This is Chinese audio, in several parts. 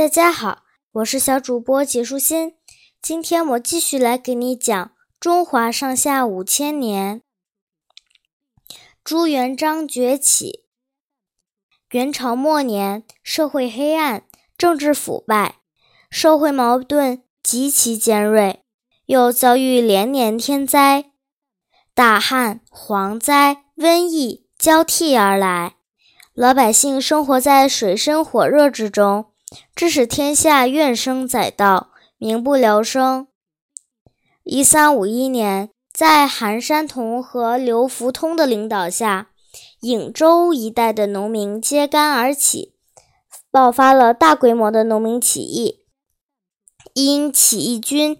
大家好，我是小主播解书欣。今天我继续来给你讲中华上下五千年。朱元璋崛起。元朝末年，社会黑暗，政治腐败，社会矛盾极其尖锐，又遭遇连年天灾，大旱、蝗灾、瘟疫交替而来，老百姓生活在水深火热之中。致使天下怨声载道，民不聊生。一三五一年，在韩山童和刘福通的领导下，颍州一带的农民揭竿而起，爆发了大规模的农民起义。因起义军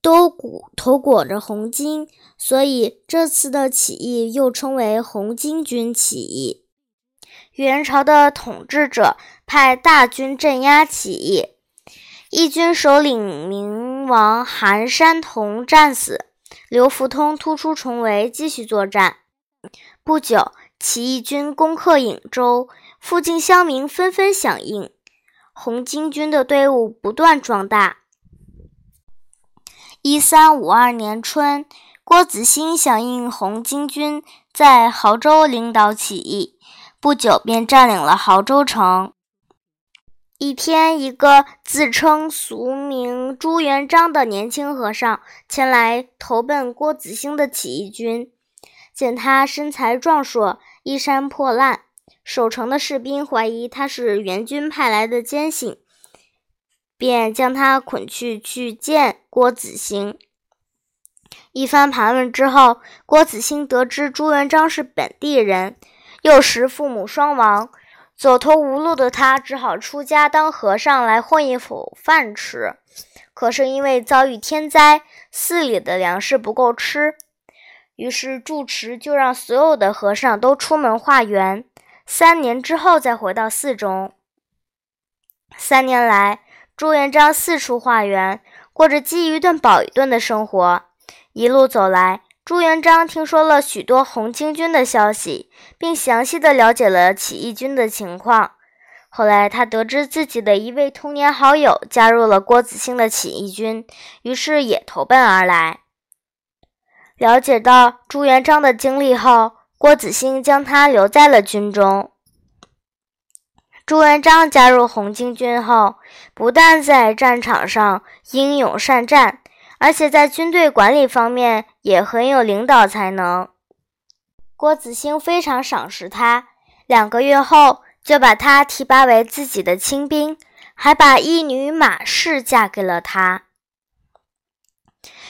都裹头裹着红巾，所以这次的起义又称为红巾军起义。元朝的统治者派大军镇压起义，义军首领明王韩山童战死，刘福通突出重围，继续作战。不久，起义军攻克颍州，附近乡民纷纷响应，红巾军的队伍不断壮大。一三五二年春，郭子兴响应红巾军，在亳州领导起义。不久便占领了亳州城。一天，一个自称俗名朱元璋的年轻和尚前来投奔郭子兴的起义军，见他身材壮硕、衣衫破烂，守城的士兵怀疑他是元军派来的奸细，便将他捆去去见郭子兴。一番盘问之后，郭子兴得知朱元璋是本地人。幼时父母双亡，走投无路的他只好出家当和尚来混一口饭吃。可是因为遭遇天灾，寺里的粮食不够吃，于是住持就让所有的和尚都出门化缘，三年之后再回到寺中。三年来，朱元璋四处化缘，过着饥一顿饱一顿的生活。一路走来。朱元璋听说了许多红巾军的消息，并详细的了解了起义军的情况。后来，他得知自己的一位童年好友加入了郭子兴的起义军，于是也投奔而来。了解到朱元璋的经历后，郭子兴将他留在了军中。朱元璋加入红巾军后，不但在战场上英勇善战。而且在军队管理方面也很有领导才能，郭子兴非常赏识他，两个月后就把他提拔为自己的亲兵，还把义女马氏嫁给了他。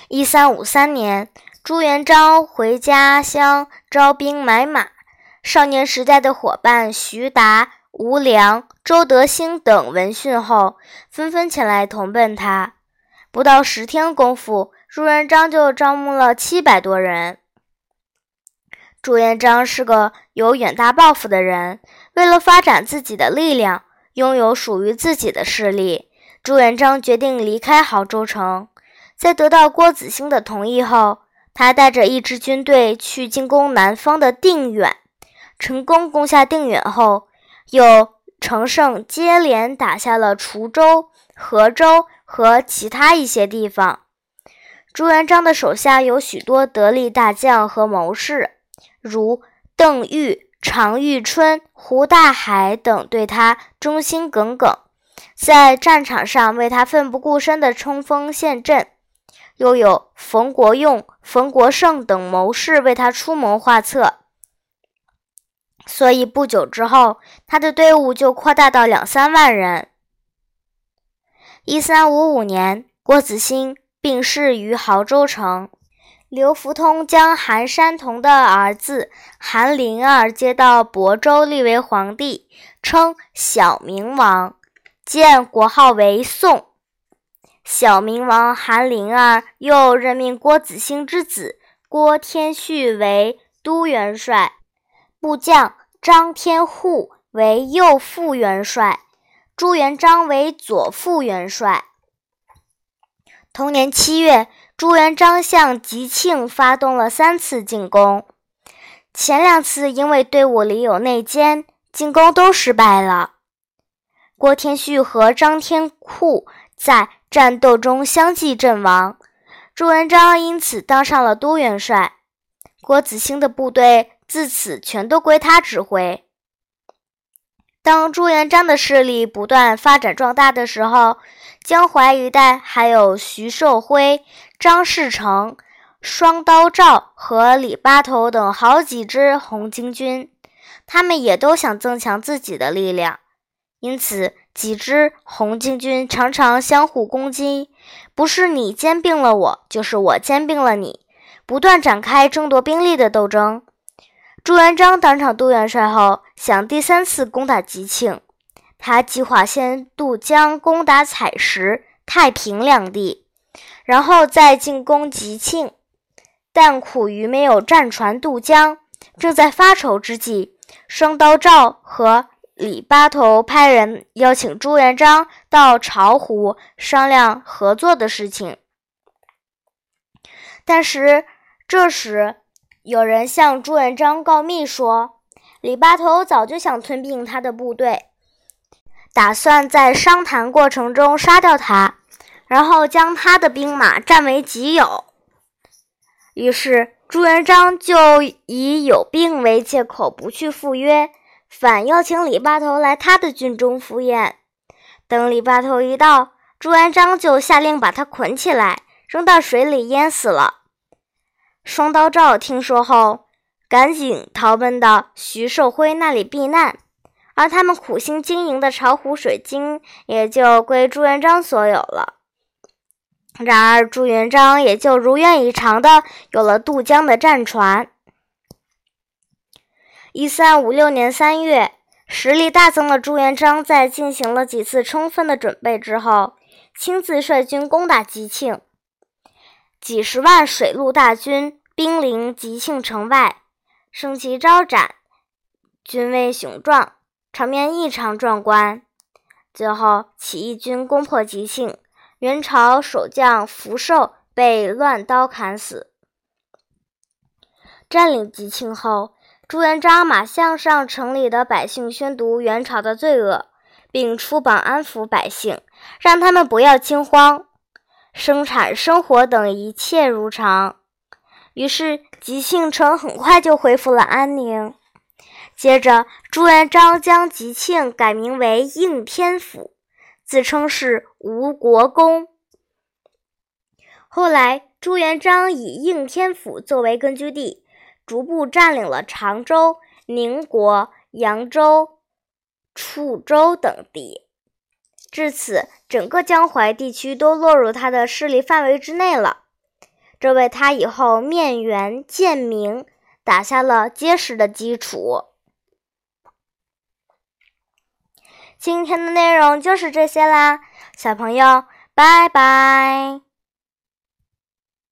一三五三年，朱元璋回家乡招兵买马，少年时代的伙伴徐达、吴良、周德兴等闻讯后，纷纷前来投奔他。不到十天功夫，朱元璋就招募了七百多人。朱元璋是个有远大抱负的人，为了发展自己的力量，拥有属于自己的势力，朱元璋决定离开亳州城。在得到郭子兴的同意后，他带着一支军队去进攻南方的定远，成功攻下定远后，又乘胜接连打下了滁州、河州。和其他一些地方，朱元璋的手下有许多得力大将和谋士，如邓愈、常遇春、胡大海等，对他忠心耿耿，在战场上为他奋不顾身地冲锋陷阵；又有冯国用、冯国胜等谋士为他出谋划策。所以不久之后，他的队伍就扩大到两三万人。一三五五年，郭子兴病逝于亳州城。刘福通将韩山童的儿子韩林儿接到亳州，立为皇帝，称小明王，建国号为宋。小明王韩林儿又任命郭子兴之子郭天旭为都元帅，部将张天护为右副元帅。朱元璋为左副元帅。同年七月，朱元璋向吉庆发动了三次进攻，前两次因为队伍里有内奸，进攻都失败了。郭天旭和张天库在战斗中相继阵亡，朱元璋因此当上了都元帅。郭子兴的部队自此全都归他指挥。当朱元璋的势力不断发展壮大的时候，江淮一带还有徐寿辉、张士诚、双刀赵和李八头等好几支红巾军，他们也都想增强自己的力量，因此几支红巾军常常相互攻击，不是你兼并了我，就是我兼并了你。不断展开争夺兵力的斗争。朱元璋当上杜元帅后，想第三次攻打吉庆。他计划先渡江攻打采石、太平两地，然后再进攻吉庆。但苦于没有战船渡江，正在发愁之际，双刀赵和李八头派人邀请朱元璋到巢湖商量合作的事情。但是。这时，有人向朱元璋告密说，李八头早就想吞并他的部队，打算在商谈过程中杀掉他，然后将他的兵马占为己有。于是，朱元璋就以有病为借口不去赴约，反邀请李八头来他的军中赴宴。等李八头一到，朱元璋就下令把他捆起来，扔到水里淹死了。双刀赵听说后，赶紧逃奔到徐寿辉那里避难，而他们苦心经营的巢湖水晶也就归朱元璋所有了。然而，朱元璋也就如愿以偿的有了渡江的战船。一三五六年三月，实力大增的朱元璋在进行了几次充分的准备之后，亲自率军攻打吉庆。几十万水陆大军兵临吉庆城外，胜旗招展，军威雄壮，场面异常壮观。最后，起义军攻破吉庆，元朝守将福寿被乱刀砍死。占领吉庆后，朱元璋马上向城里的百姓宣读元朝的罪恶，并出榜安抚百姓，让他们不要惊慌。生产生活等一切如常，于是吉庆城很快就恢复了安宁。接着，朱元璋将吉庆改名为应天府，自称是吴国公。后来，朱元璋以应天府作为根据地，逐步占领了常州、宁国、扬州、楚州等地。至此，整个江淮地区都落入他的势力范围之内了，这为他以后面元建明打下了结实的基础。今天的内容就是这些啦，小朋友，拜拜。